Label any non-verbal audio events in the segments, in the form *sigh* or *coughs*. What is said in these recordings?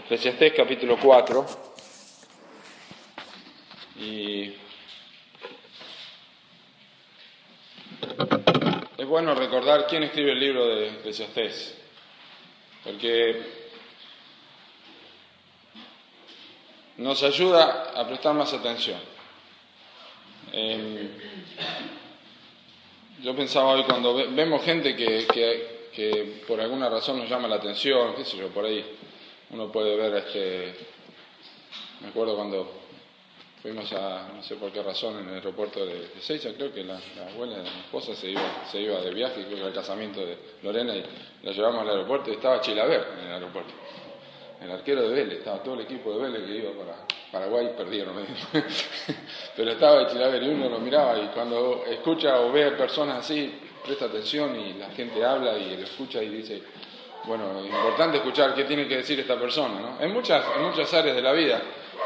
Eclesiastés capítulo 4. Y es bueno recordar quién escribe el libro de Eclesiastés, porque nos ayuda a prestar más atención. Em, yo pensaba hoy cuando vemos gente que, que, que por alguna razón nos llama la atención, qué sé yo, por ahí uno puede ver, este, me acuerdo cuando fuimos a, no sé por qué razón, en el aeropuerto de, de creo que la, abuela de mi esposa se iba, se iba de viaje, creo que al casamiento de Lorena, y la llevamos al aeropuerto y estaba Chilaver en el aeropuerto. El arquero de Vélez, estaba todo el equipo de Vélez que iba para Paraguay, perdieron, *laughs* pero estaba Chilaver y uno lo miraba y cuando escucha o ve personas así, presta atención y la gente habla y lo escucha y dice, bueno, importante escuchar qué tiene que decir esta persona, ¿no? En muchas, en muchas áreas de la vida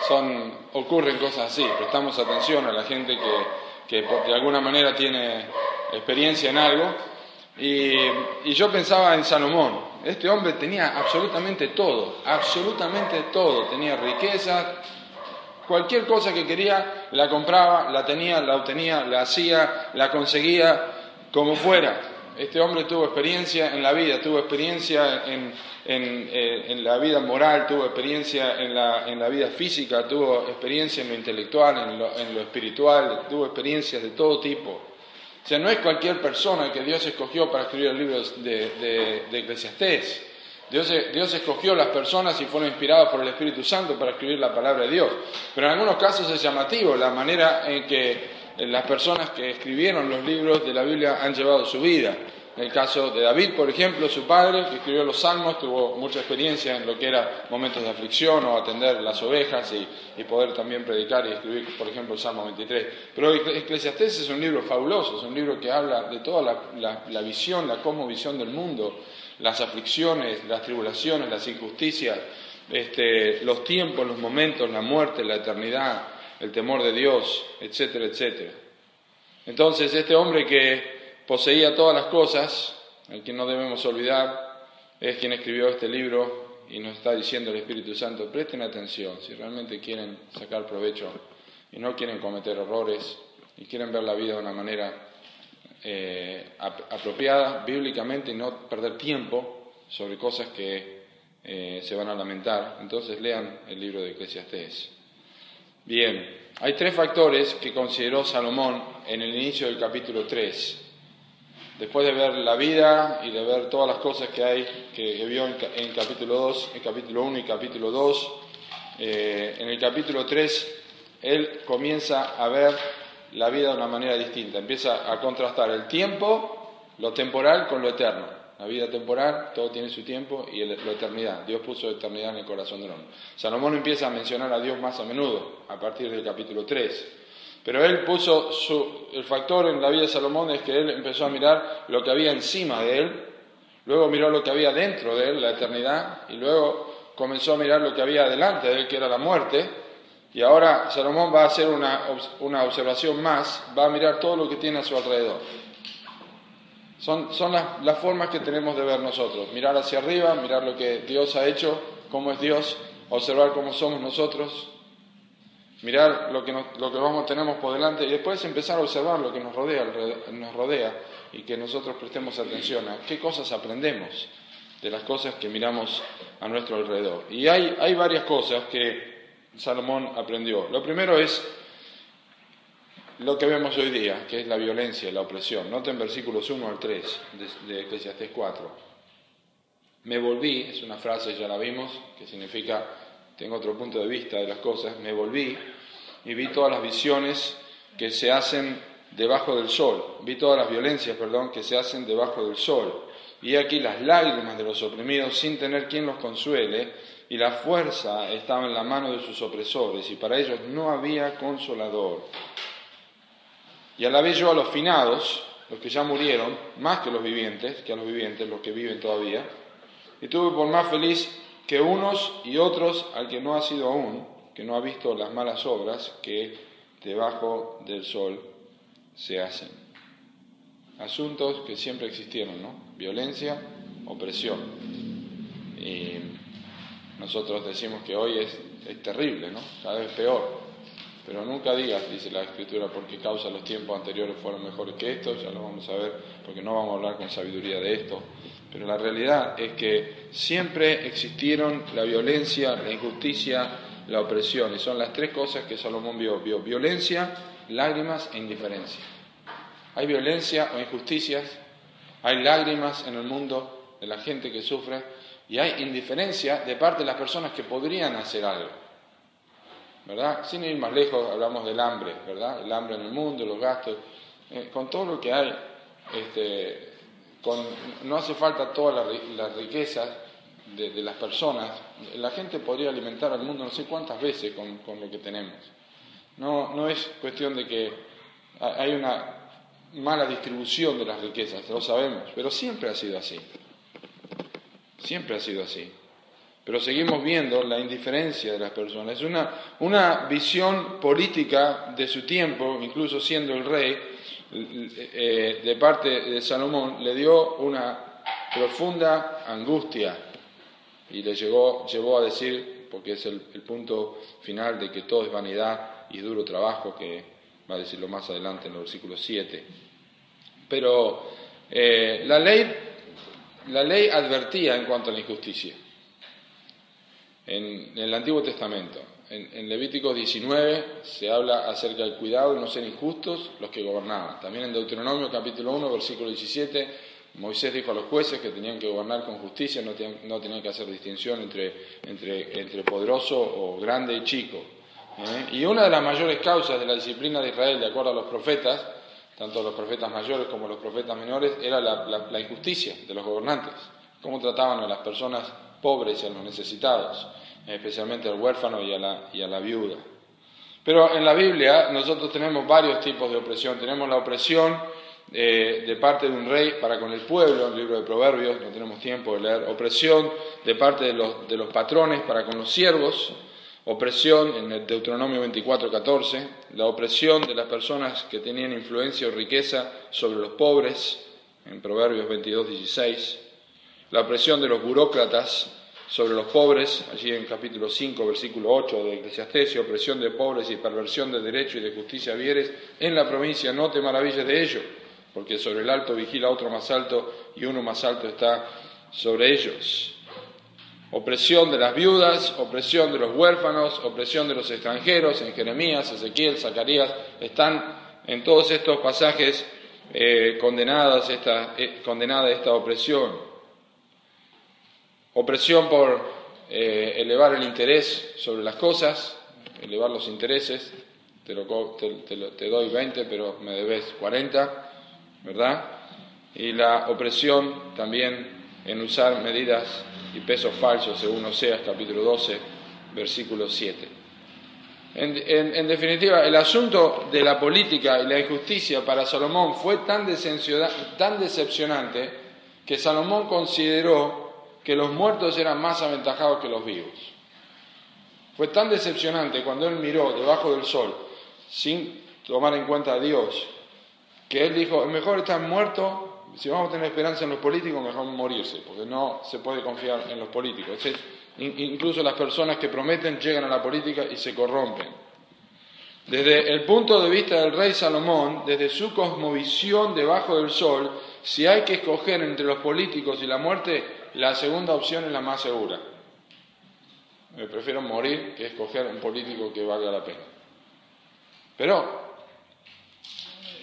son, ocurren cosas así, prestamos atención a la gente que, que de alguna manera tiene experiencia en algo. Y, y yo pensaba en Salomón, este hombre tenía absolutamente todo, absolutamente todo, tenía riqueza, cualquier cosa que quería la compraba, la tenía, la obtenía, la hacía, la conseguía, como fuera. Este hombre tuvo experiencia en la vida, tuvo experiencia en, eh, la vida moral, tuvo experiencia en la, vida física, tuvo experiencia en lo intelectual, en lo, espiritual, tuvo experiencias de todo tipo. O sea, no es cualquier persona que Dios escogió para escribir el libro de, de, Eclesiastés. Dios, Dios, escogió las personas y fueron inspirados por el Espíritu Santo para escribir la palabra de Dios. Pero en algunos casos es llamativo la manera en que las personas que escribieron los libros de la Biblia han llevado su vida. En el caso de David, por ejemplo, su padre, que escribió los salmos, tuvo mucha experiencia en lo que era momentos de aflicción o atender las ovejas y, poder también predicar y escribir, por ejemplo, el Salmo 23. Pero Eclesiastés es un libro fabuloso, es un libro que habla de toda la, visión, la visión del mundo, las aflicciones, las tribulaciones, las injusticias, este, los tiempos, los momentos, la muerte, la eternidad, el temor de Dios, etcétera, etcétera. Entonces, este hombre que poseía todas las cosas, al que no debemos olvidar, es quien escribió este libro y nos está diciendo el Espíritu Santo, presten atención, si realmente quieren sacar provecho y no quieren cometer errores y quieren ver la vida de una manera eh, apropiada bíblicamente y no perder tiempo sobre cosas que eh, se van a lamentar, entonces lean el libro de Eclesiastés. Bien, hay tres factores que consideró Salomón en el inicio del capítulo 3. Después de ver la vida y de ver todas las cosas que hay, que, vio en, capítulo 2, en capítulo 1 y capítulo 2, eh, en el capítulo 3 él comienza a ver la vida de una manera distinta, empieza a contrastar el tiempo, lo temporal con lo eterno. La vida temporal, todo tiene su tiempo y la eternidad. Dios puso eternidad en el corazón del hombre. Salomón empieza a mencionar a Dios más a menudo, a partir del capítulo 3. Pero él puso el factor en la vida de Salomón es que él empezó a mirar lo que había encima de él, luego miró lo que había dentro de él, la eternidad, y luego comenzó a mirar lo que había delante de él, que era la muerte, y ahora Salomón va a hacer una, una observación más, va a mirar todo lo que tiene a su alrededor. Son, las, formas que tenemos de ver nosotros. Mirar hacia arriba, mirar lo que Dios ha hecho, cómo es Dios, observar cómo somos nosotros, mirar lo que, lo que vamos, tenemos por delante y después empezar a observar lo que nos rodea, nos rodea y que nosotros prestemos atención a qué cosas aprendemos de las cosas que miramos a nuestro alrededor. Y hay, hay varias cosas que Salomón aprendió. Lo primero es lo que vemos hoy día, que es la violencia, la opresión. Noten versículos 1 al 3 de, de Eclesiastés 4. Me volví, es una frase, ya la vimos, que significa, tengo otro punto de vista de las cosas, me volví y vi todas las visiones que se hacen debajo del sol, vi todas las violencias, perdón, que se hacen debajo del sol. Y aquí las lágrimas de los oprimidos sin tener quien los consuele, y la fuerza estaba en la mano de sus opresores, y para ellos no había consolador. Y a la yo a los finados, los que ya murieron, más que los vivientes, que a los vivientes, los que viven todavía, y tuve por más feliz que unos y otros al que no ha sido aún, que no ha visto las malas obras que debajo del sol se hacen. Asuntos que siempre existieron, ¿no? Violencia, opresión. Y nosotros decimos que hoy es, es terrible, ¿no? Cada vez peor. Pero nunca digas, dice la Escritura, porque causa los tiempos anteriores fueron mejores que estos, ya lo vamos a ver, porque no vamos a hablar con sabiduría de esto. Pero la realidad es que siempre existieron la violencia, la injusticia, la opresión, y son las tres cosas que Salomón vio. Vio violencia, lágrimas e indiferencia. Hay violencia o injusticias, hay lágrimas en el mundo de la gente que sufre, y hay indiferencia de parte de las personas que podrían hacer algo. Sin ir más lejos, hablamos del hambre, ¿verdad? El hambre en el mundo, los gastos, eh, con todo lo que hay, este, no hace falta todas las riquezas de, de, las personas, la gente podría alimentar al mundo no sé cuántas veces con, con lo que tenemos. No, no es cuestión de que hay una mala distribución de las riquezas, lo sabemos, pero siempre ha sido así. Siempre ha sido así pero seguimos viendo la indiferencia de las personas. Una, una visión política de su tiempo, incluso siendo el rey, eh, de parte de Salomón, le dio una profunda angustia y le llegó, llevó a decir, porque es el, punto final de que todo es vanidad y duro trabajo, que va a decirlo más adelante en el versículo 7. Pero eh, la, ley, la ley advertía en cuanto a la injusticia en, el Antiguo Testamento. En, Levítico 19 se habla acerca del cuidado de no ser injustos los que gobernaban. También en Deuteronomio capítulo 1, versículo 17, Moisés dijo a los jueces que tenían que gobernar con justicia, no tenían, que hacer distinción entre, entre, poderoso o grande y chico. ¿eh? Y una de las mayores causas de la disciplina de Israel, de acuerdo a los profetas, tanto los profetas mayores como los profetas menores, era la injusticia de los gobernantes, cómo trataban a las personas pobres y a los necesitados, especialmente al huérfano y a la, y a la viuda. Pero en la Biblia nosotros tenemos varios tipos de opresión. Tenemos la opresión eh, de parte de un rey para con el pueblo, en el libro de Proverbios, no tenemos tiempo de leer. Opresión de parte de los, de los patrones para con los siervos. Opresión en el Deuteronomio 24, 14. La opresión de las personas que tenían influencia o riqueza sobre los pobres, en Proverbios 22, 16 la opresión de los burócratas sobre los pobres, allí en capítulo 5, versículo 8 de Eclesiastés, opresión de pobres y perversión de derecho y de justicia vieres en la provincia, no te maravilles de ello, porque sobre el alto vigila otro más alto y uno más alto está sobre ellos. Opresión de las viudas, opresión de los huérfanos, opresión de los extranjeros, en Jeremías, Ezequiel, Zacarías, están en todos estos pasajes eh, condenadas esta, eh, condenada esta opresión opresión por eh, elevar el interés sobre las cosas, elevar los intereses, te, te, doy 20 pero me debes 40, ¿verdad? Y la opresión también en usar medidas y pesos falsos, según Oseas capítulo 12, versículo 7. En, definitiva, el asunto de la política y la injusticia para Salomón fue tan decepcionante que Salomón consideró que los muertos eran más aventajados que los vivos. Fue tan decepcionante cuando él miró debajo del sol, sin tomar en cuenta a Dios, que él dijo, es mejor estar muerto, si vamos a tener esperanza en los políticos, mejor morirse, porque no se puede confiar en los políticos. incluso las personas que prometen llegan a la política y se corrompen. Desde el punto de vista del rey Salomón, desde su cosmovisión debajo del sol, si hay que escoger entre los políticos y la muerte, la segunda opción es la más segura. Me prefiero morir que escoger un político que valga la pena. Pero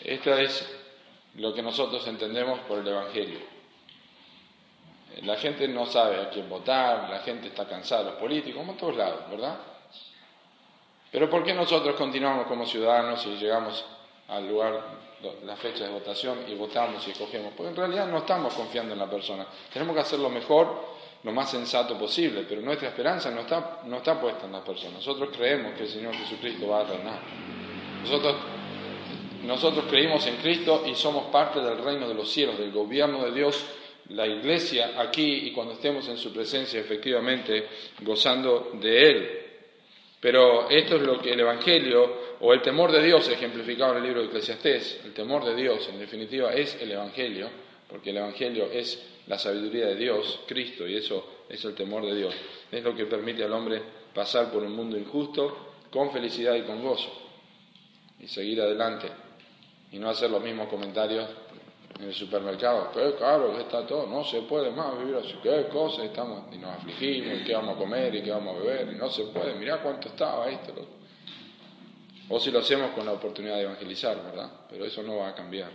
esto es lo que nosotros entendemos por el Evangelio. La gente no sabe a quién votar, la gente está cansada de los políticos, como en todos lados, ¿verdad? Pero ¿por qué nosotros continuamos como ciudadanos y llegamos al lugar la fecha de votación y votamos y escogemos, porque en realidad no estamos confiando en la persona. Tenemos que hacer lo mejor, lo más sensato posible, pero nuestra esperanza no está, no está puesta en la persona. Nosotros creemos que el Señor Jesucristo va a reinar. Nosotros, nosotros creímos en Cristo y somos parte del reino de los cielos, del gobierno de Dios, la iglesia aquí y cuando estemos en su presencia efectivamente gozando de Él. Pero esto es lo que el Evangelio o el temor de Dios ejemplificado en el libro de Eclesiastés, el temor de Dios en definitiva es el Evangelio, porque el Evangelio es la sabiduría de Dios, Cristo, y eso es el temor de Dios. Es lo que permite al hombre pasar por un mundo injusto con felicidad y con gozo y seguir adelante y no hacer los mismos comentarios en el supermercado. Qué caro que está todo, no se puede más vivir así, qué cosa, estamos, y nos afligimos, y qué vamos a comer, y qué vamos a beber, y no se puede, mirá cuánto estaba esto. O si lo hacemos con la oportunidad de evangelizar, ¿verdad? Pero eso no va a cambiar.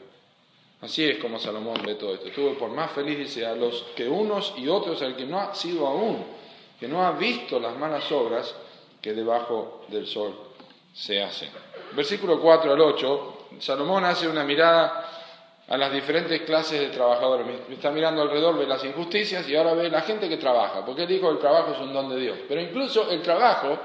Así es como Salomón ve todo esto. Tuve por más feliz, dice, a los que unos y otros, al que no ha sido aún, que no ha visto las malas obras que debajo del sol se hacen. Versículo 4 al 8, Salomón hace una mirada a las diferentes clases de trabajadores. Está mirando alrededor, ve las injusticias y ahora ve la gente que trabaja, porque él dijo el trabajo es un don de Dios. Pero incluso el trabajo,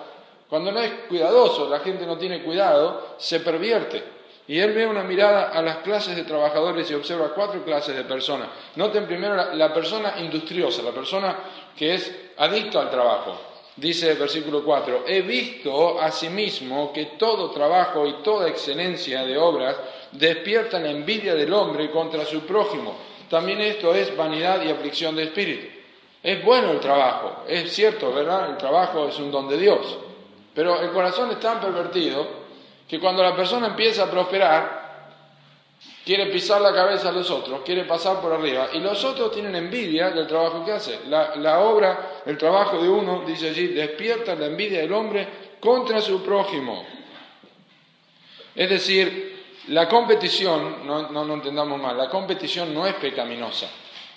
cuando no es cuidadoso, la gente no tiene cuidado, se pervierte. Y él ve una mirada a las clases de trabajadores y observa cuatro clases de personas. Noten primero la, persona industriosa, la persona que es adicto al trabajo. Dice el versículo 4, he visto asimismo que todo trabajo y toda excelencia de obras despierta la envidia del hombre contra su prójimo. También esto es vanidad y aflicción de espíritu. Es bueno el trabajo, es cierto, ¿verdad? El trabajo es un don de Dios. Pero el corazón es tan pervertido que cuando la persona empieza a prosperar, quiere pisar la cabeza a los otros, quiere pasar por arriba, y los otros tienen envidia del trabajo que hace. La, obra, el trabajo de uno, dice allí, despierta la envidia del hombre contra su prójimo. Es decir, la competición, no, no, entendamos mal, la competición no es pecaminosa.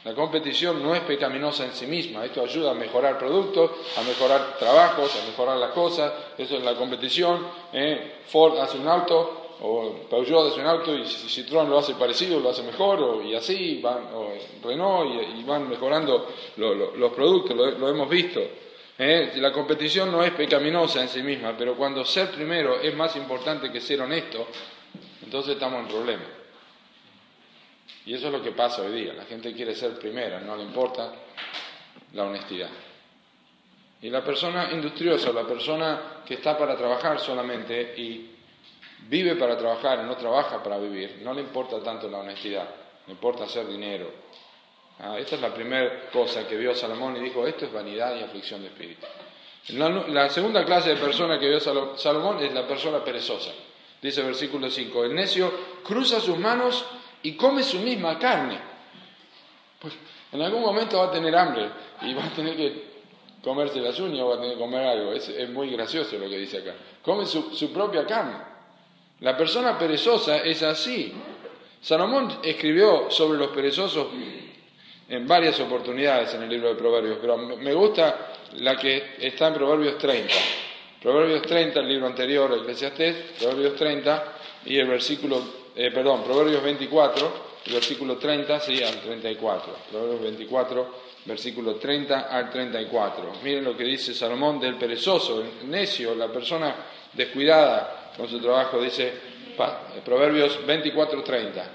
La competición no es pecaminosa en sí misma. Esto ayuda a mejorar productos, a mejorar trabajos, a mejorar las cosas. Eso es la competición. ¿eh? Ford hace un auto, o Peugeot hace un auto, y Citroën lo hace parecido, lo hace mejor, y así, van, o Renault, y, van mejorando los productos, lo, hemos visto. ¿eh? La competición no es pecaminosa en sí misma, pero cuando ser primero es más importante que ser honesto, entonces estamos en problema. Y eso es lo que pasa hoy día. La gente quiere ser primera, no le importa la honestidad. Y la persona industriosa, la persona que está para trabajar solamente y vive para trabajar y no trabaja para vivir, no le importa tanto la honestidad, le importa hacer dinero. Ah, esta es la primera cosa que vio Salomón y dijo, esto es vanidad y aflicción de espíritu. La, la segunda clase de persona que vio Salomón es la persona perezosa. Dice versículo 5, el necio cruza sus manos y come su misma carne. Pues en algún momento va a tener hambre y va a tener que comerse las uñas o va a tener que comer algo. Es, muy gracioso lo que dice acá. Come su, su propia carne. La persona perezosa es así. Salomón escribió sobre los perezosos en varias oportunidades en el libro de Proverbios, pero me gusta la que está en Proverbios 30. Proverbios 30, el libro anterior, Eclesiastés, Proverbios 30 y el versículo, eh, perdón, Proverbios 24, el versículo 30, sí, al 34. Proverbios 24, versículo 30 al 34. Miren lo que dice Salomón del perezoso, el necio, la persona descuidada con su trabajo, dice Proverbios 24, 30.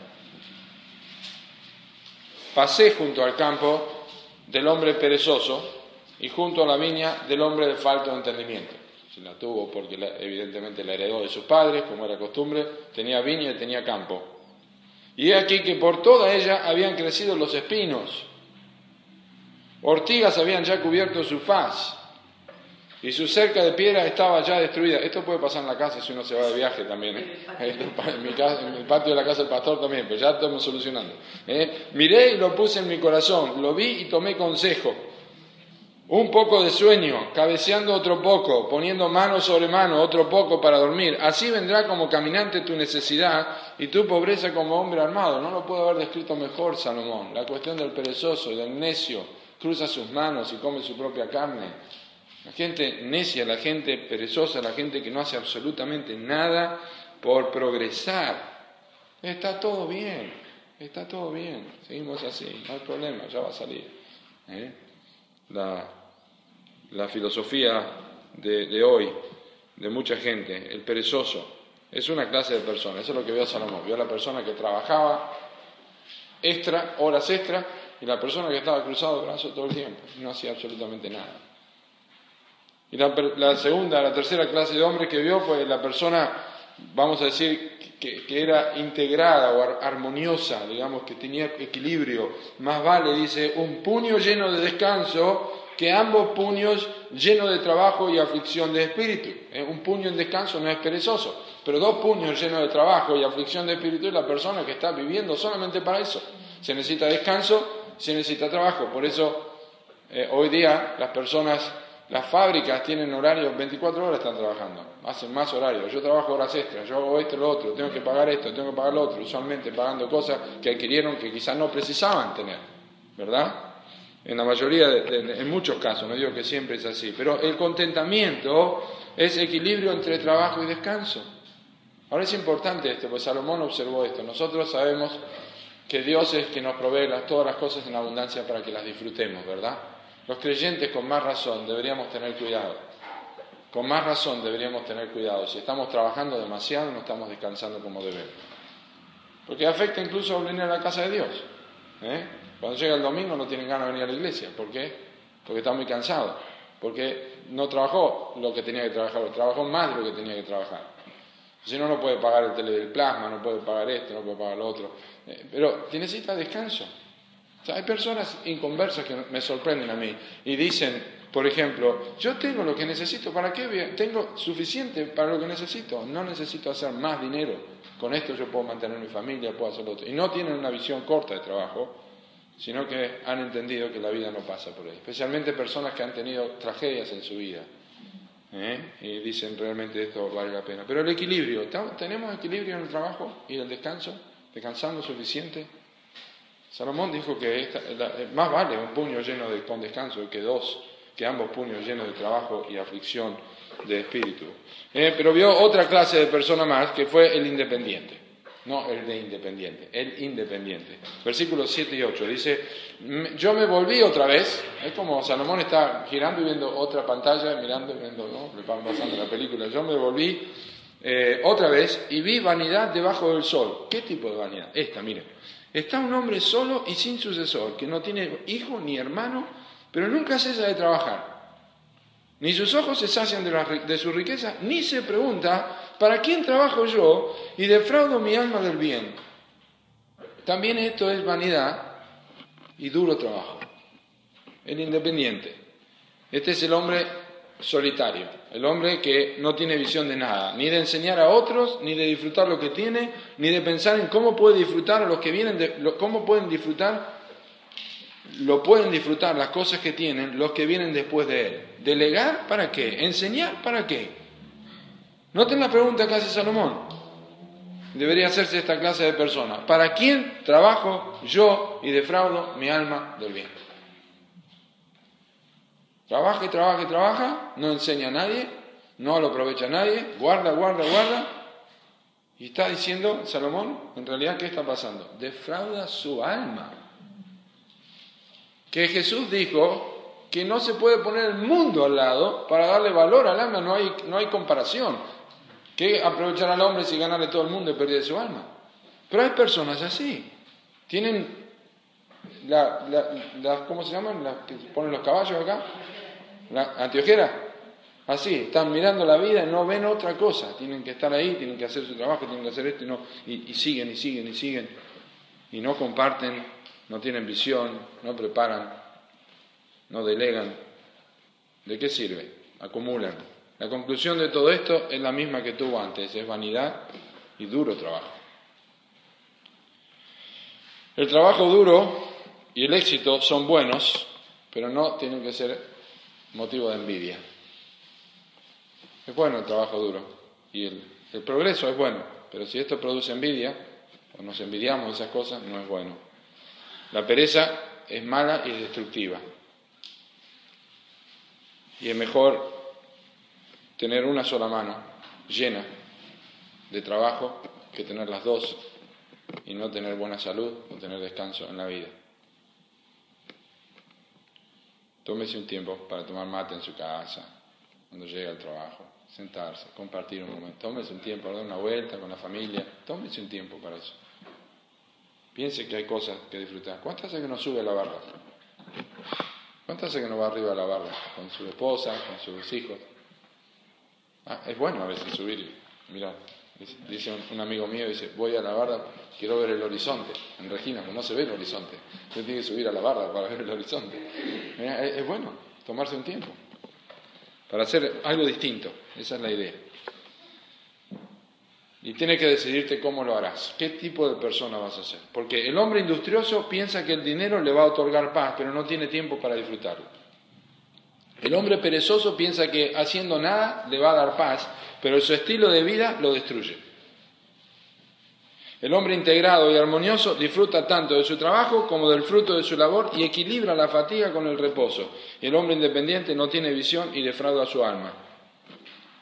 Pasé junto al campo del hombre perezoso y junto a la viña del hombre de falto de entendimiento la tuvo porque evidentemente la heredó de sus padres, como era costumbre, tenía viña y tenía campo. Y he aquí que por toda ella habían crecido los espinos, ortigas habían ya cubierto su faz, y su cerca de piedra estaba ya destruida. Esto puede pasar en la casa si uno se va de viaje también. ¿eh? *laughs* En, mi casa, en, el patio de la casa del pastor también, pero ya estamos solucionando. ¿eh? Miré y lo puse en mi corazón, lo vi y tomé consejo. Un poco de sueño, cabeceando otro poco, poniendo mano sobre mano otro poco para dormir. Así vendrá como caminante tu necesidad y tu pobreza como hombre armado. No lo puedo haber descrito mejor Salomón. La cuestión del perezoso, del necio, cruza sus manos y come su propia carne. La gente necia, la gente perezosa, la gente que no hace absolutamente nada por progresar. Está todo bien, está todo bien. Seguimos así, no hay problema, ya va a salir. ¿eh? La la filosofía de, hoy, de mucha gente, el perezoso, es una clase de persona, eso es lo que vio Salomón, vio a la persona que trabajaba extra, horas extra, y la persona que estaba cruzado de brazos todo el tiempo, no hacía absolutamente nada. Y la, segunda, la tercera clase de hombre que vio fue la persona vamos a decir, que, era integrada o armoniosa, digamos, que tenía equilibrio. Más vale, dice, un puño lleno de descanso que ambos puños llenos de trabajo y aflicción de espíritu. Eh, un puño en descanso no es perezoso, pero dos puños llenos de trabajo y aflicción de espíritu es la persona que está viviendo solamente para eso. Se necesita descanso, se necesita trabajo. Por eso eh, hoy día las personas las fábricas tienen horarios, 24 horas están trabajando, hacen más horarios. Yo trabajo horas extras, yo hago esto, lo otro, tengo que pagar esto, tengo que pagar lo otro, usualmente pagando cosas que adquirieron que quizás no precisaban tener, ¿verdad? En la mayoría, de, en muchos casos, no digo que siempre es así, pero el contentamiento es equilibrio entre trabajo y descanso. Ahora es importante esto, pues Salomón observó esto. Nosotros sabemos que Dios es quien nos provee todas las cosas en abundancia para que las disfrutemos, ¿verdad? Los creyentes con más razón deberíamos tener cuidado. Con más razón deberíamos tener cuidado. Si estamos trabajando demasiado, no estamos descansando como debemos. Porque afecta incluso a venir a la casa de Dios. ¿eh? Cuando llega el domingo no tienen ganas de venir a la iglesia. ¿Por qué? Porque está muy cansado. Porque no trabajó lo que tenía que trabajar, trabajó más de lo que tenía que trabajar. Si no, no puede pagar el tele del plasma, no puede pagar esto, no puede pagar lo otro. Eh, pero necesita descanso hay personas inconversas que me sorprenden a mí y dicen, por ejemplo, yo tengo lo que necesito, ¿para qué? Tengo suficiente para lo que necesito, no necesito hacer más dinero, con esto yo puedo mantener mi familia, puedo hacer lo otro. Y no tienen una visión corta de trabajo, sino que han entendido que la vida no pasa por ahí, especialmente personas que han tenido tragedias en su vida. ¿eh? Y dicen realmente esto vale la pena. Pero el equilibrio, ¿tenemos equilibrio en el trabajo y el descanso? ¿Descansando suficiente? Salomón dijo que eh, más vale un puño lleno de con descanso que dos, que ambos puños llenos de trabajo y aflicción de espíritu. Eh, pero vio otra clase de persona más que fue el independiente. No el de independiente, el independiente. Versículos 7 y 8 dice, yo me volví otra vez, es como Salomón está girando y viendo otra pantalla, mirando y viendo, ¿no? Le van pasando la película, yo me volví eh, otra vez y vi vanidad debajo del sol. ¿Qué tipo de vanidad? Esta, miren. Está un hombre solo y sin sucesor, que no tiene hijo ni hermano, pero nunca cesa de trabajar. Ni sus ojos se sacian de, su riqueza, ni se pregunta, ¿para quién trabajo yo y defraudo mi alma del bien? También esto es vanidad y duro trabajo. El independiente. Este es el hombre solitario, el hombre que no tiene visión de nada, ni de enseñar a otros, ni de disfrutar lo que tiene, ni de pensar en cómo puede disfrutar los que vienen, cómo pueden disfrutar, lo pueden disfrutar las cosas que tienen los que vienen después de él. ¿Delegar para qué? ¿Enseñar para qué? Noten la pregunta que hace Salomón. Debería hacerse esta clase de personas. ¿Para quién trabajo yo y defraudo mi alma del bien? Trabaja y trabaja y trabaja, no enseña a nadie, no lo aprovecha nadie, guarda, guarda, guarda. Y está diciendo Salomón, en realidad, ¿qué está pasando? Defrauda su alma. Que Jesús dijo que no se puede poner el mundo al lado para darle valor al alma, no hay, no hay comparación. ¿Qué aprovechar al hombre si ganarle todo el mundo y perder su alma? Pero hay personas así. Tienen la, ¿cómo se llaman? Las que ponen los caballos acá. La anteojera. Así, están mirando la vida y no ven otra cosa. Tienen que estar ahí, tienen que hacer su trabajo, tienen que hacer esto y, siguen y siguen y siguen. Y no comparten, no tienen visión, no preparan, no delegan. ¿De qué sirve? Acumulan. La conclusión de todo esto es la misma que tuvo antes, es vanidad y duro trabajo. El trabajo duro y el éxito son buenos, pero no tienen que ser motivo de envidia. Es bueno el trabajo duro y el, progreso es bueno, pero si esto produce envidia o nos envidiamos esas cosas, no es bueno. La pereza es mala y destructiva. Y es mejor tener una sola mano llena de trabajo que tener las dos y no tener buena salud o tener descanso en la vida. Tómese un tiempo para tomar mate en su casa, cuando llega al trabajo, sentarse, compartir un momento. Tómese un tiempo para dar una vuelta con la familia. Tómese un tiempo para eso. Piense que hay cosas que disfrutar. ¿Cuántas hace que no sube a la barra? ¿Cuántas hace que no va arriba a la barra? Con su esposa, con sus hijos. Ah, es bueno a veces subir y mirar. Dice un, amigo mío, dice, voy a la barda, quiero ver el horizonte. En Regina, pues no se ve el horizonte. Usted tiene que subir a la barda para ver el horizonte. Es, bueno tomarse un tiempo para hacer algo distinto. Esa es la idea. Y tiene que decidirte cómo lo harás, qué tipo de persona vas a ser. Porque el hombre industrioso piensa que el dinero le va a otorgar paz, pero no tiene tiempo para disfrutarlo. El hombre perezoso piensa que haciendo nada le va a dar paz, pero su estilo de vida lo destruye. El hombre integrado y armonioso disfruta tanto de su trabajo como del fruto de su labor y equilibra la fatiga con el reposo. El hombre independiente no tiene visión y defrauda su alma.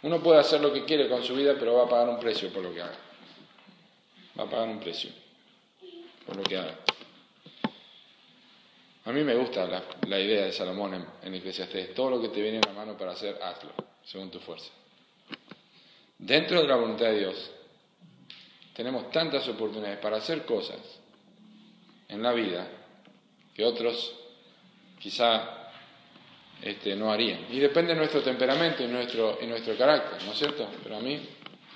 Uno puede hacer lo que quiere con su vida, pero va a pagar un precio por lo que haga. Va a pagar un precio por lo que haga. A mí me gusta la, idea de Salomón en, en Eclesiastés. Todo lo que te viene en la mano para hacer, hazlo, según tu fuerza. Dentro de la voluntad de Dios, tenemos tantas oportunidades para hacer cosas en la vida que otros quizá este, no harían. Y depende de nuestro temperamento y nuestro carácter, ¿no es cierto? Pero a mí,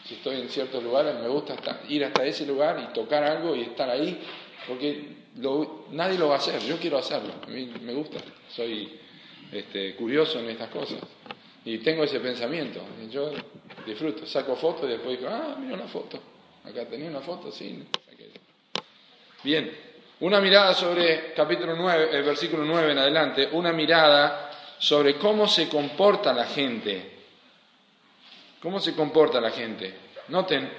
si estoy en ciertos lugares, me gusta ir hasta ese lugar y tocar algo y estar ahí, porque nadie lo va a hacer, yo quiero hacerlo, a mí me gusta, soy este, curioso en estas cosas. Y tengo ese pensamiento. Yo disfruto, saco fotos y después digo, ah, mira una foto. Acá tenía una foto, sí. Bien, una mirada sobre capítulo 9, el versículo 9 en adelante, una mirada sobre cómo se comporta la gente. ¿Cómo se comporta la gente? Noten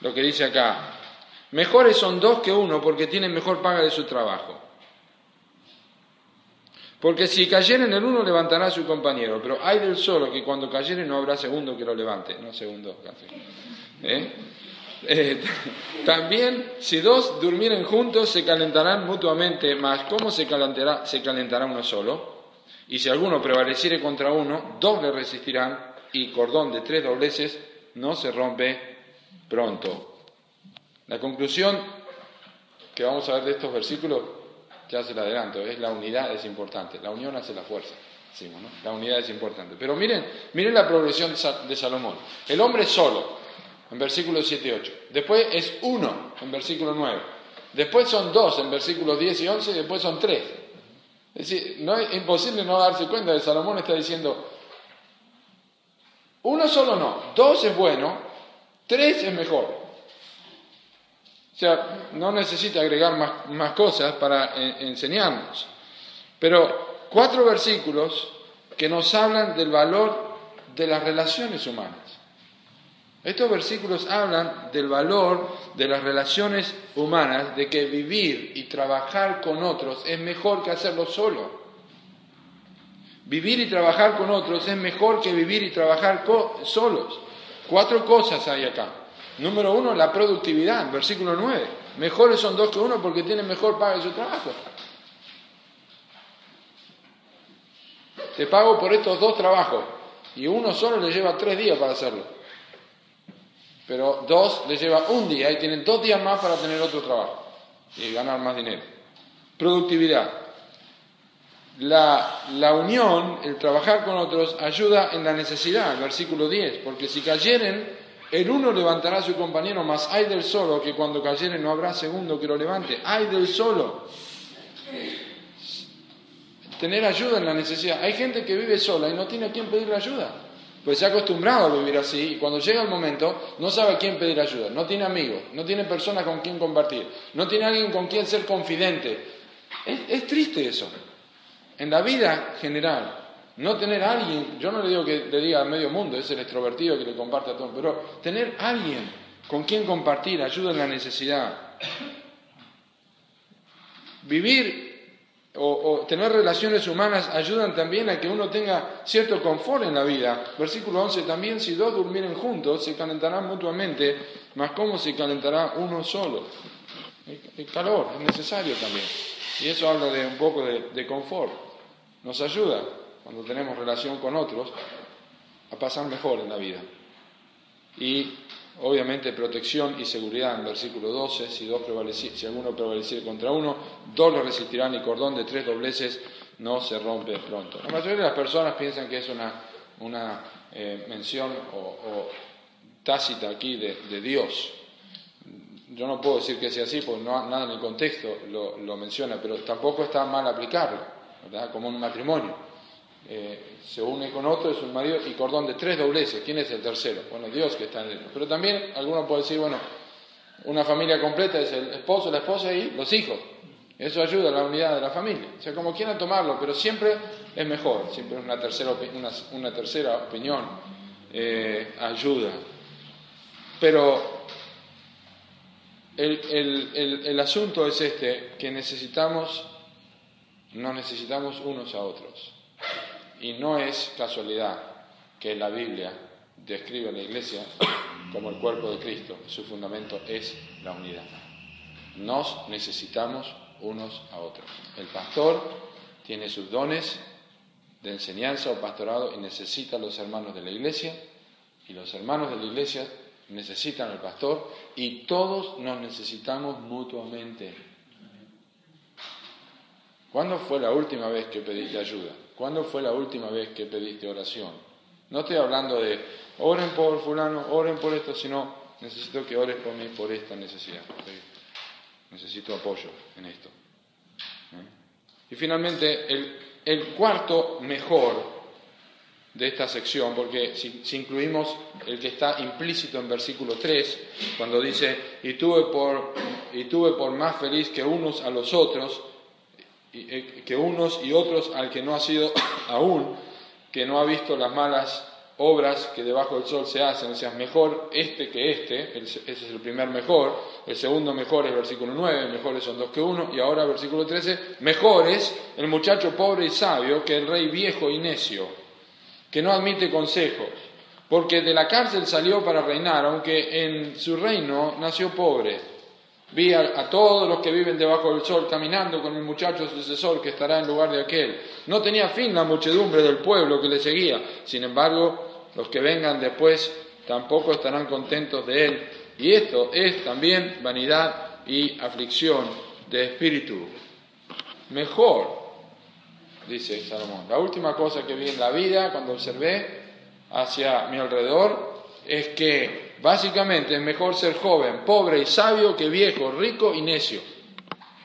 lo que dice acá. Mejores son dos que uno porque tienen mejor paga de su trabajo. Porque si cayera en el uno, levantará a su compañero, pero hay del solo que cuando cayere no habrá segundo que lo levante. No segundo, casi. ¿Eh? Eh, *laughs* también, si dos durmieren juntos, se calentarán mutuamente, mas ¿cómo se calentará, se calentará uno solo? Y si alguno prevaleciere contra uno, dos le resistirán, y cordón de tres dobleces no se rompe pronto. La conclusión que vamos a ver de estos versículos ya se lo adelanto, es la unidad es importante, la unión hace la fuerza, decimos, ¿no? La unidad es importante. Pero miren, miren la progresión de Salomón. El hombre es solo, en versículos 7 y 8. Después es uno, en versículo 9. Después son dos, en versículos 10 y 11, y después son tres. Es decir, no es imposible no darse cuenta de Salomón está diciendo, uno solo no, dos es bueno, tres es mejor. O sea, no necesita agregar más, cosas para enseñarnos. Pero cuatro versículos que nos hablan del valor de las relaciones humanas. Estos versículos hablan del valor de las relaciones humanas, de que vivir y trabajar con otros es mejor que hacerlo solo. Vivir y trabajar con otros es mejor que vivir y trabajar solos. Cuatro cosas hay acá. Número uno, la productividad, versículo 9. Mejores son dos que uno porque tienen mejor paga de su trabajo. Te pago por estos dos trabajos y uno solo le lleva tres días para hacerlo. Pero dos le lleva un día y tienen dos días más para tener otro trabajo y ganar más dinero. Productividad. La, la, unión, el trabajar con otros, ayuda en la necesidad, versículo 10, porque si cayeren el uno levantará a su compañero, mas hay del solo que cuando cayere no habrá segundo que lo levante. Hay del solo. Tener ayuda en la necesidad. Hay gente que vive sola y no tiene a quién pedirle ayuda. Pues se ha acostumbrado a vivir así y cuando llega el momento no sabe a quién pedir ayuda. No tiene amigos, no tiene personas con quien compartir, no tiene alguien con quien ser confidente. Es, es triste eso. En la vida general, no tener a alguien, yo no le digo que le diga a medio mundo, es el extrovertido que le comparte a todos, pero tener alguien con quien compartir ayuda en la necesidad. Vivir o, tener relaciones humanas ayudan también a que uno tenga cierto confort en la vida. Versículo 11, también si dos durmieren juntos, se calentarán mutuamente, mas ¿cómo se calentará uno solo? El, calor es necesario también. Y eso habla de un poco de, de confort. Nos ayuda cuando tenemos relación con otros, a pasar mejor en la vida. Y obviamente protección y seguridad en versículo 12, si, dos si alguno prevaleciere contra uno, dos lo resistirán y cordón de tres dobleces no se rompe pronto. La mayoría de las personas piensan que es una, una eh, mención o, tácita aquí de, Dios. Yo no puedo decir que sea así porque no, nada en el contexto lo, menciona, pero tampoco está mal aplicarlo, ¿verdad? como un matrimonio. Eh, se une con otro, es un marido y cordón de tres dobleces. ¿Quién es el tercero? Bueno, Dios que está en él. Pero también algunos pueden decir, bueno, una familia completa es el esposo, la esposa y los hijos. Eso ayuda a la unidad de la familia. O sea, como quieran tomarlo, pero siempre es mejor, siempre una tercera, una, tercera opinión eh, ayuda. Pero el, asunto es este, que necesitamos, nos necesitamos unos a otros. Y no es casualidad que la Biblia describe a la iglesia como el cuerpo de Cristo. Su fundamento es la unidad. Nos necesitamos unos a otros. El pastor tiene sus dones de enseñanza o pastorado y necesita a los hermanos de la iglesia y los hermanos de la iglesia necesitan al pastor y todos nos necesitamos mutuamente. ¿Cuándo fue la última vez que pediste ayuda? ¿Cuándo fue la última vez que pediste oración? No estoy hablando de oren por fulano, oren por esto, sino necesito que ores por mí por esta necesidad. Necesito apoyo en esto. ¿Eh? Y finalmente, el, cuarto mejor de esta sección, porque si, incluimos el que está implícito en versículo 3, cuando dice, y tuve por, y tuve por más feliz que unos a los otros, que unos y otros al que no ha sido *coughs* aún, que no ha visto las malas obras que debajo del sol se hacen, o sea, mejor este que este, ese es el primer mejor, el segundo mejor es versículo 9, mejores son dos que uno, y ahora versículo 13, mejor es el muchacho pobre y sabio que el rey viejo y necio, que no admite consejos, porque de la cárcel salió para reinar, aunque en su reino nació pobre. Vi a, todos los que viven debajo del sol caminando con el muchacho sucesor que estará en lugar de aquel. No tenía fin la muchedumbre del pueblo que le seguía. Sin embargo, los que vengan después tampoco estarán contentos de él. Y esto es también vanidad y aflicción de espíritu. Mejor, dice Salomón, la última cosa que vi en la vida cuando observé hacia mi alrededor es que Básicamente es mejor ser joven, pobre y sabio que viejo, rico y necio.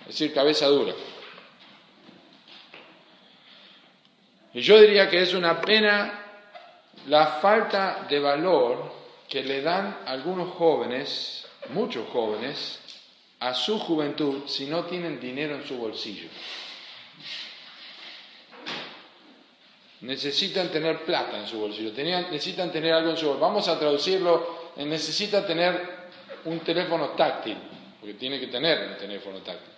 Es decir, cabeza dura. Y yo diría que es una pena la falta de valor que le dan algunos jóvenes, muchos jóvenes, a su juventud si no tienen dinero en su bolsillo. Necesitan tener plata en su bolsillo, necesitan tener algo en su bolsillo. Vamos a traducirlo necesita tener un teléfono táctil, porque tiene que tener un teléfono táctil.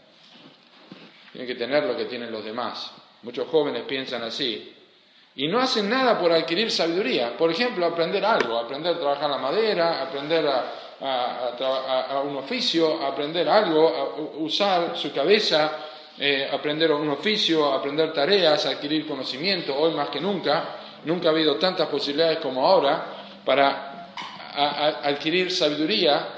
Tiene que tener lo que tienen los demás. Muchos jóvenes piensan así. Y no hacen nada por adquirir sabiduría. Por ejemplo, aprender algo, aprender a trabajar la madera, aprender a, un oficio, aprender algo, usar su cabeza, eh, aprender un oficio, aprender tareas, adquirir conocimiento. Hoy más que nunca, nunca ha habido tantas posibilidades como ahora para a, adquirir sabiduría,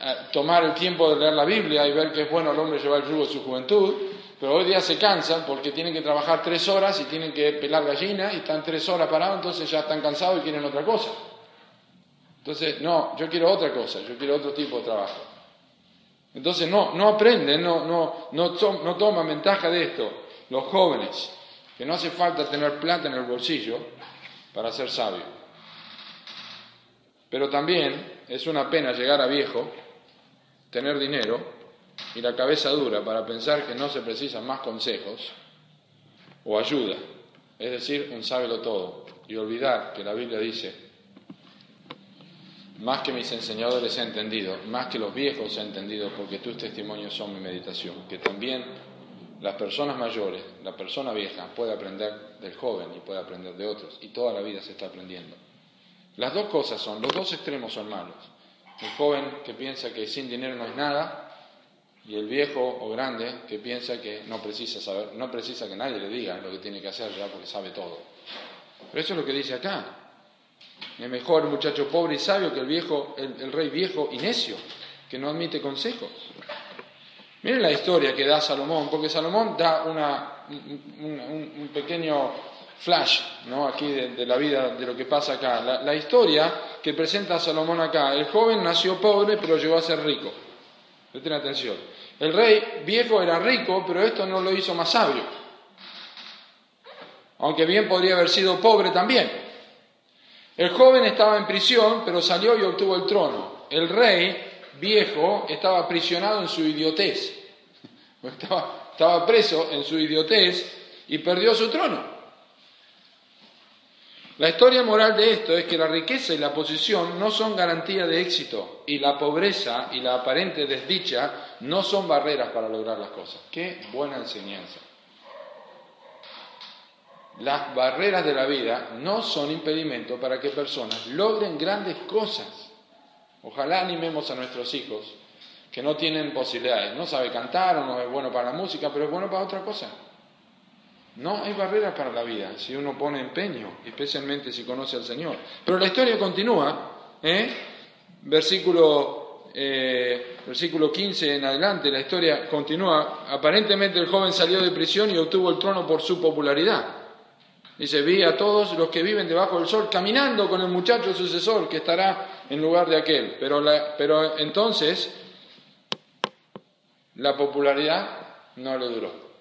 a tomar el tiempo de leer la Biblia y ver que es bueno el hombre llevar el yugo de su juventud, pero hoy día se cansan porque tienen que trabajar tres horas y tienen que pelar gallina y están tres horas parados, entonces ya están cansados y quieren otra cosa. Entonces, no, yo quiero otra cosa, yo quiero otro tipo de trabajo. Entonces, no, no aprenden, no, no, no, no toman ventaja de esto los jóvenes, que no hace falta tener plata en el bolsillo para ser sabio. Pero también es una pena llegar a viejo, tener dinero y la cabeza dura para pensar que no se precisan más consejos o ayuda, es decir, un sábelo todo, y olvidar que la Biblia dice, más que mis enseñadores he entendido, más que los viejos he entendido, porque tus testimonios son mi meditación, que también las personas mayores, la persona vieja puede aprender del joven y puede aprender de otros, y toda la vida se está aprendiendo. Las dos cosas son, los dos extremos son malos. El joven que piensa que sin dinero no es nada y el viejo o grande que piensa que no precisa saber, no precisa que nadie le diga lo que tiene que hacer ya porque sabe todo. Pero eso es lo que dice acá. Es mejor el muchacho pobre y sabio que el viejo, el, rey viejo y necio, que no admite consejos. Miren la historia que da Salomón, porque Salomón da una, un, pequeño flash, ¿no? Aquí de, la vida, de lo que pasa acá. La, historia que presenta Salomón acá, el joven nació pobre pero llegó a ser rico. Presten atención. El rey viejo era rico, pero esto no lo hizo más sabio. Aunque bien podría haber sido pobre también. El joven estaba en prisión, pero salió y obtuvo el trono. El rey viejo estaba aprisionado en su idiotez. *laughs* Estaba, estaba preso en su idiotez y perdió su trono. La historia moral de esto es que la riqueza y la posición no son garantía de éxito y la pobreza y la aparente desdicha no son barreras para lograr las cosas. Qué buena enseñanza. Las barreras de la vida no son impedimento para que personas logren grandes cosas. Ojalá animemos a nuestros hijos que no tienen posibilidades, no sabe cantar o no es bueno para la música, pero es bueno para otra cosa. No hay barreras para la vida si uno pone empeño, especialmente si conoce al Señor. Pero la historia continúa, ¿eh? versículo, eh, versículo 15 en adelante, la historia continúa. Aparentemente el joven salió de prisión y obtuvo el trono por su popularidad. Dice, vi a todos los que viven debajo del sol caminando con el muchacho sucesor que estará en lugar de aquel. Pero, pero entonces la popularidad no le duró.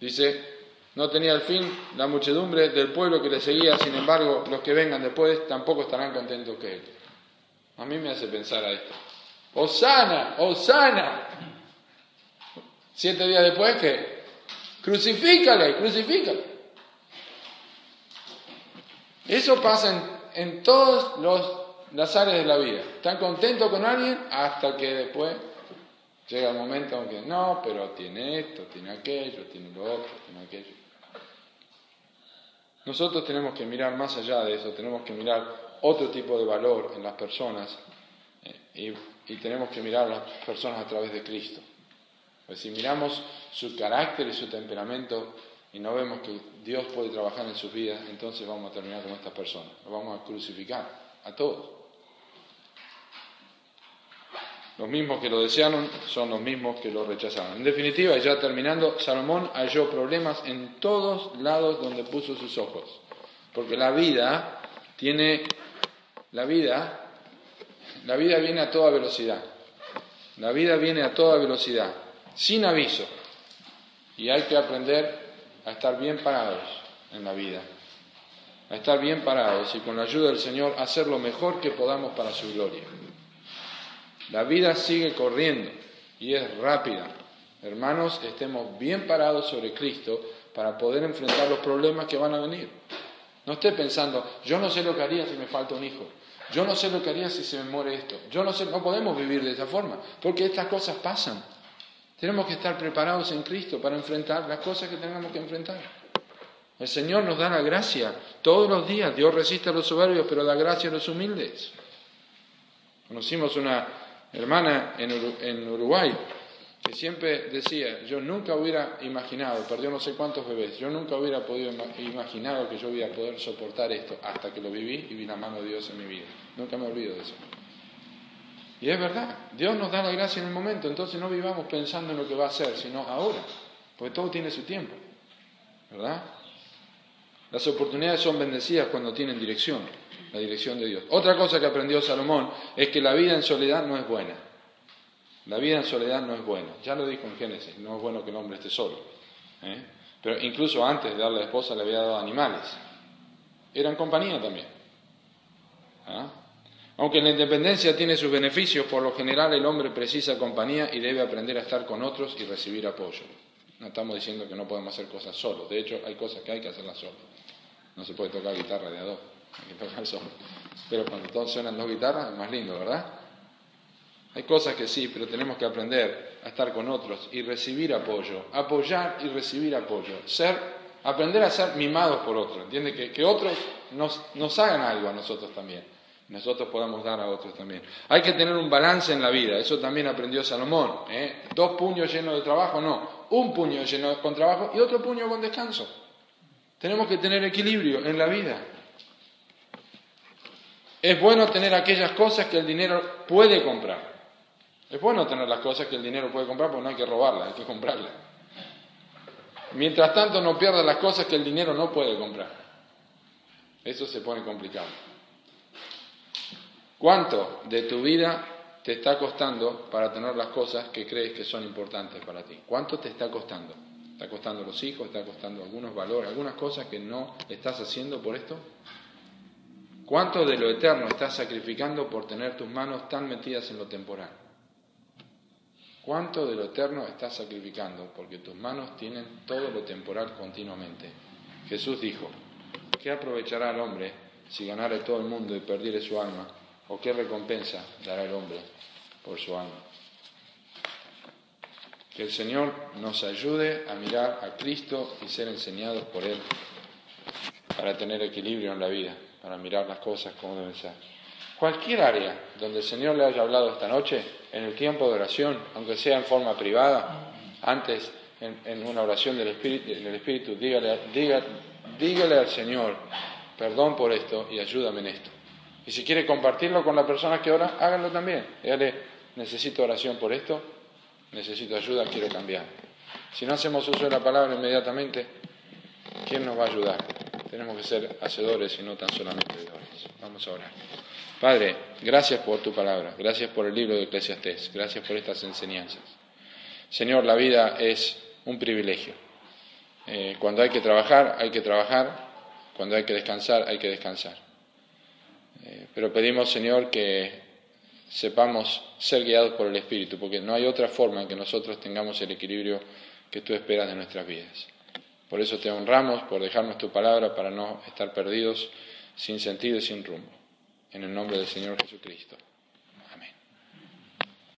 Dice, no tenía el fin la muchedumbre del pueblo que le seguía, sin embargo, los que vengan después tampoco estarán contentos que él. A mí me hace pensar a esto. Osana, Osana. Siete días después que crucifícale, crucifícale. Eso pasa en, en todas las áreas de la vida. Están contentos con alguien hasta que después Llega el momento en que no, pero tiene esto, tiene aquello, tiene lo otro, tiene aquello. Nosotros tenemos que mirar más allá de eso, tenemos que mirar otro tipo de valor en las personas eh, y, tenemos que mirar a las personas a través de Cristo. Pues si miramos su carácter y su temperamento y no vemos que Dios puede trabajar en sus vidas, entonces vamos a terminar con estas personas, lo vamos a crucificar a todos. Los mismos que lo desearon son los mismos que lo rechazaron. En definitiva, ya terminando, Salomón halló problemas en todos lados donde puso sus ojos. Porque la vida tiene, la vida, la vida viene a toda velocidad. La vida viene a toda velocidad, sin aviso. Y hay que aprender a estar bien parados en la vida. A estar bien parados y con la ayuda del Señor hacer lo mejor que podamos para su gloria. La vida sigue corriendo y es rápida. Hermanos, estemos bien parados sobre Cristo para poder enfrentar los problemas que van a venir. No esté pensando, yo no sé lo que haría si me falta un hijo. Yo no sé lo que haría si se me muere esto. Yo no sé, no podemos vivir de esa forma, porque estas cosas pasan. Tenemos que estar preparados en Cristo para enfrentar las cosas que tengamos que enfrentar. El Señor nos da la gracia todos los días. Dios resiste a los soberbios, pero da gracia a los humildes. Conocimos una hermana en Uruguay, que siempre decía, yo nunca hubiera imaginado, perdió no sé cuántos bebés, yo nunca hubiera podido imaginar que yo iba a poder soportar esto hasta que lo viví y vi la mano de Dios en mi vida. Nunca me olvido de eso. Y es verdad, Dios nos da la gracia en el momento, entonces no vivamos pensando en lo que va a hacer, sino ahora, porque todo tiene su tiempo, ¿verdad? Las oportunidades son bendecidas cuando tienen dirección la dirección de Dios. Otra cosa que aprendió Salomón es que la vida en soledad no es buena. La vida en soledad no es buena. Ya lo dijo en Génesis, no es bueno que el hombre esté solo. ¿eh? Pero incluso antes de darle a la esposa le había dado animales. Eran compañía también. ¿Ah? Aunque la independencia tiene sus beneficios, por lo general el hombre precisa compañía y debe aprender a estar con otros y recibir apoyo. No estamos diciendo que no podemos hacer cosas solos. De hecho, hay cosas que hay que hacerlas solos. No se puede tocar guitarra de a dos. *laughs* Pero cuando todos suenan dos guitarras es más lindo, ¿verdad? Hay cosas que sí, pero tenemos que aprender a estar con otros y recibir apoyo, apoyar y recibir apoyo, ser, aprender a ser mimados por otros, ¿entiende? Que, que otros nos, nos hagan algo a nosotros también, nosotros podamos dar a otros también. Hay que tener un balance en la vida, eso también aprendió Salomón, ¿eh? dos puños llenos de trabajo, no, un puño lleno con trabajo y otro puño con descanso. Tenemos que tener equilibrio en la vida. Es bueno tener aquellas cosas que el dinero puede comprar. Es bueno tener las cosas que el dinero puede comprar porque no hay que robarlas, hay que comprarlas. Mientras tanto no pierdas las cosas que el dinero no puede comprar. Eso se pone complicado. ¿Cuánto de tu vida te está costando para tener las cosas que crees que son importantes para ti? ¿Cuánto te está costando? ¿Está costando los hijos? ¿Está costando algunos valores? ¿Algunas cosas que no estás haciendo por esto? ¿Cuánto de lo eterno estás sacrificando por tener tus manos tan metidas en lo temporal? ¿Cuánto de lo eterno estás sacrificando? Porque tus manos tienen todo lo temporal continuamente. Jesús dijo, ¿qué aprovechará el hombre si ganare todo el mundo y perdiere su alma? ¿O qué recompensa dará el hombre por su alma? Que el Señor nos ayude a mirar a Cristo y ser enseñados por Él para tener equilibrio en la vida, para mirar las cosas como deben ser. Cualquier área donde el Señor le haya hablado esta noche, en el tiempo de oración, aunque sea en forma privada, antes en, una oración del Espíritu, del Espíritu dígale, dígale al Señor, perdón por esto y ayúdame en esto. Y si quiere compartirlo con la persona que ora, háganlo también. Dígale, necesito oración por esto, necesito ayuda, quiero cambiar. Si no hacemos uso de la palabra inmediatamente, ¿quién nos va a ayudar? Tenemos que ser hacedores y no tan solamente oidores. Vamos a orar. Padre, gracias por tu palabra, gracias por el libro de Eclesiastés, gracias por estas enseñanzas. Señor, la vida es un privilegio. Eh, cuando hay que trabajar, hay que trabajar, cuando hay que descansar, hay que descansar. Eh, pero pedimos, Señor, que sepamos ser guiados por el Espíritu, porque no hay otra forma en que nosotros tengamos el equilibrio que tú esperas de nuestras vidas. Por eso te honramos, por dejarnos tu palabra, para no estar perdidos, sin sentido y sin rumbo. En el nombre del Señor Jesucristo.